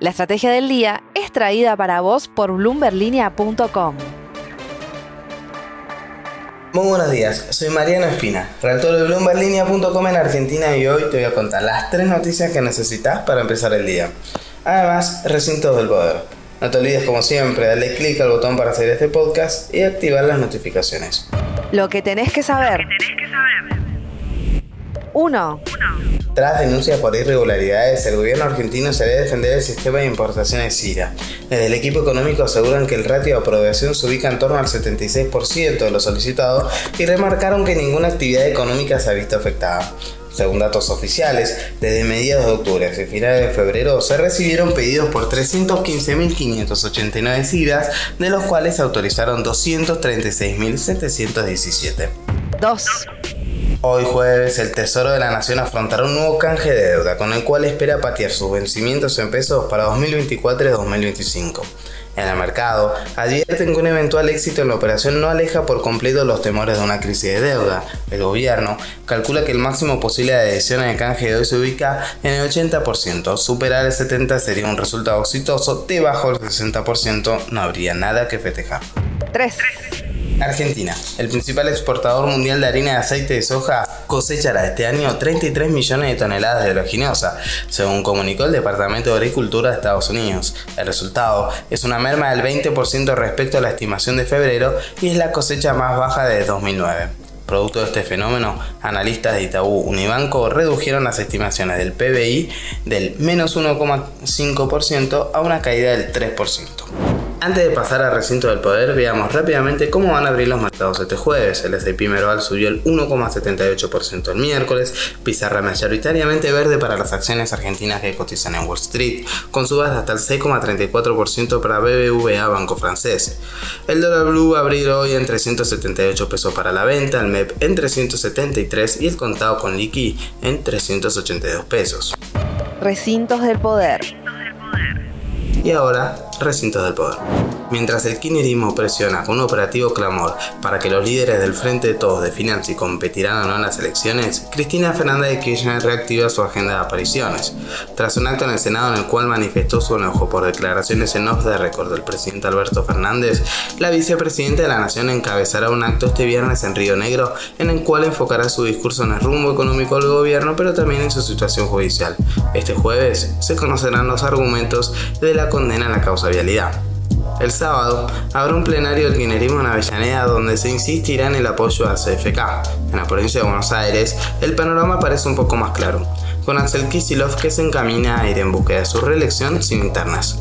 La estrategia del día es traída para vos por bloomberlinia.com. Muy buenos días, soy Mariano Espina, redactor de bloomberlinia.com en Argentina y hoy te voy a contar las tres noticias que necesitas para empezar el día. Además, recintos del poder. No te olvides como siempre darle clic al botón para seguir este podcast y activar las notificaciones. Lo que tenés que saber. 1. Tras denuncias por irregularidades, el gobierno argentino se debe defender el sistema de importaciones SIRA. Desde el equipo económico aseguran que el ratio de aprobación se ubica en torno al 76% de lo solicitado y remarcaron que ninguna actividad económica se ha visto afectada. Según datos oficiales, desde mediados de octubre hasta finales de febrero se recibieron pedidos por 315.589 SIRAs, de los cuales se autorizaron 236.717. 2. Hoy jueves el Tesoro de la Nación afrontará un nuevo canje de deuda con el cual espera patear sus vencimientos en pesos para 2024 y 2025. En el mercado, advierten que un eventual éxito en la operación no aleja por completo los temores de una crisis de deuda. El gobierno calcula que el máximo posible de adhesiones de canje de hoy se ubica en el 80%. Superar el 70% sería un resultado exitoso, debajo del 60% no habría nada que festejar. 3. Argentina, el principal exportador mundial de harina de aceite de soja, cosechará este año 33 millones de toneladas de oleaginosa, según comunicó el Departamento de Agricultura de Estados Unidos. El resultado es una merma del 20% respecto a la estimación de febrero y es la cosecha más baja de 2009. Producto de este fenómeno, analistas de Itaú Unibanco redujeron las estimaciones del PBI del menos 1,5% a una caída del 3%. Antes de pasar al recinto del poder, veamos rápidamente cómo van a abrir los mercados este jueves. El S&P Merval subió el 1,78% el miércoles, pizarra mayoritariamente verde para las acciones argentinas que cotizan en Wall Street, con subas hasta el 6,34% para BBVA Banco Francés. El dólar blue va a abrir hoy en 378 pesos para la venta, el MEP en 373 y el contado con liqui en 382 pesos. Recintos del poder. Y ahora recintos del poder. Mientras el kirchnerismo presiona con un operativo clamor para que los líderes del Frente de Todos definan si competirán o no en las elecciones, Cristina Fernández de Kirchner reactiva su agenda de apariciones. Tras un acto en el Senado en el cual manifestó su enojo por declaraciones en off de récord del presidente Alberto Fernández, la vicepresidenta de la Nación encabezará un acto este viernes en Río Negro en el cual enfocará su discurso en el rumbo económico del gobierno, pero también en su situación judicial. Este jueves se conocerán los argumentos de la condena a la causa vialidad. El sábado habrá un plenario del guinerismo en Avellaneda donde se insistirá en el apoyo a CFK. En la provincia de Buenos Aires, el panorama parece un poco más claro, con Axel Kisilov que se encamina a ir en búsqueda de su reelección sin internas.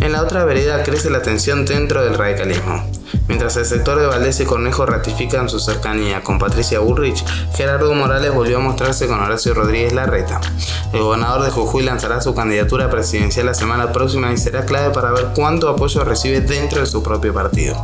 En la otra vereda crece la tensión dentro del radicalismo. Mientras el sector de Valdés y Cornejo ratifican su cercanía con Patricia Bullrich, Gerardo Morales volvió a mostrarse con Horacio Rodríguez Larreta. El gobernador de Jujuy lanzará su candidatura presidencial la semana próxima y será clave para ver cuánto apoyo recibe dentro de su propio partido.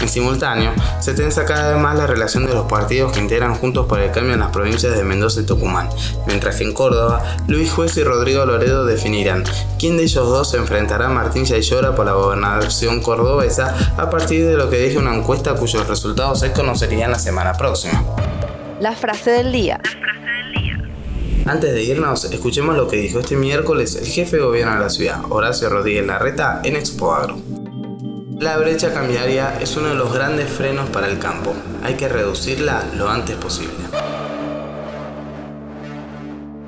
En simultáneo, se tensa cada vez más la relación de los partidos que integran Juntos por el Cambio en las provincias de Mendoza y Tucumán, mientras que en Córdoba, Luis Juez y Rodrigo Loredo definirán quién de ellos dos se enfrentará a Martín Yayora por la gobernación cordobesa a partir de lo que deje una encuesta cuyos resultados se conocerían la semana próxima. La frase del día. Antes de irnos, escuchemos lo que dijo este miércoles el jefe de gobierno de la ciudad, Horacio Rodríguez Larreta, en Expo Agro. La brecha cambiaria es uno de los grandes frenos para el campo. Hay que reducirla lo antes posible.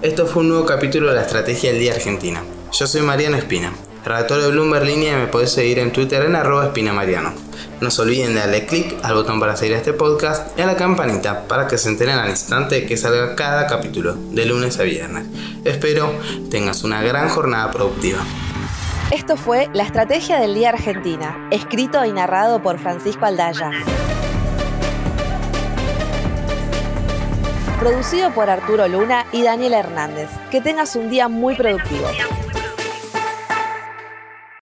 Esto fue un nuevo capítulo de la Estrategia del Día Argentina. Yo soy Mariano Espina, redactor de Bloomberg Línea me podés seguir en Twitter en arroba espinamariano. No se olviden de darle clic al botón para seguir a este podcast y a la campanita para que se enteren al instante que salga cada capítulo, de lunes a viernes. Espero tengas una gran jornada productiva. Esto fue La Estrategia del Día Argentina, escrito y narrado por Francisco Aldaya. Producido por Arturo Luna y Daniel Hernández. Que tengas un día muy productivo.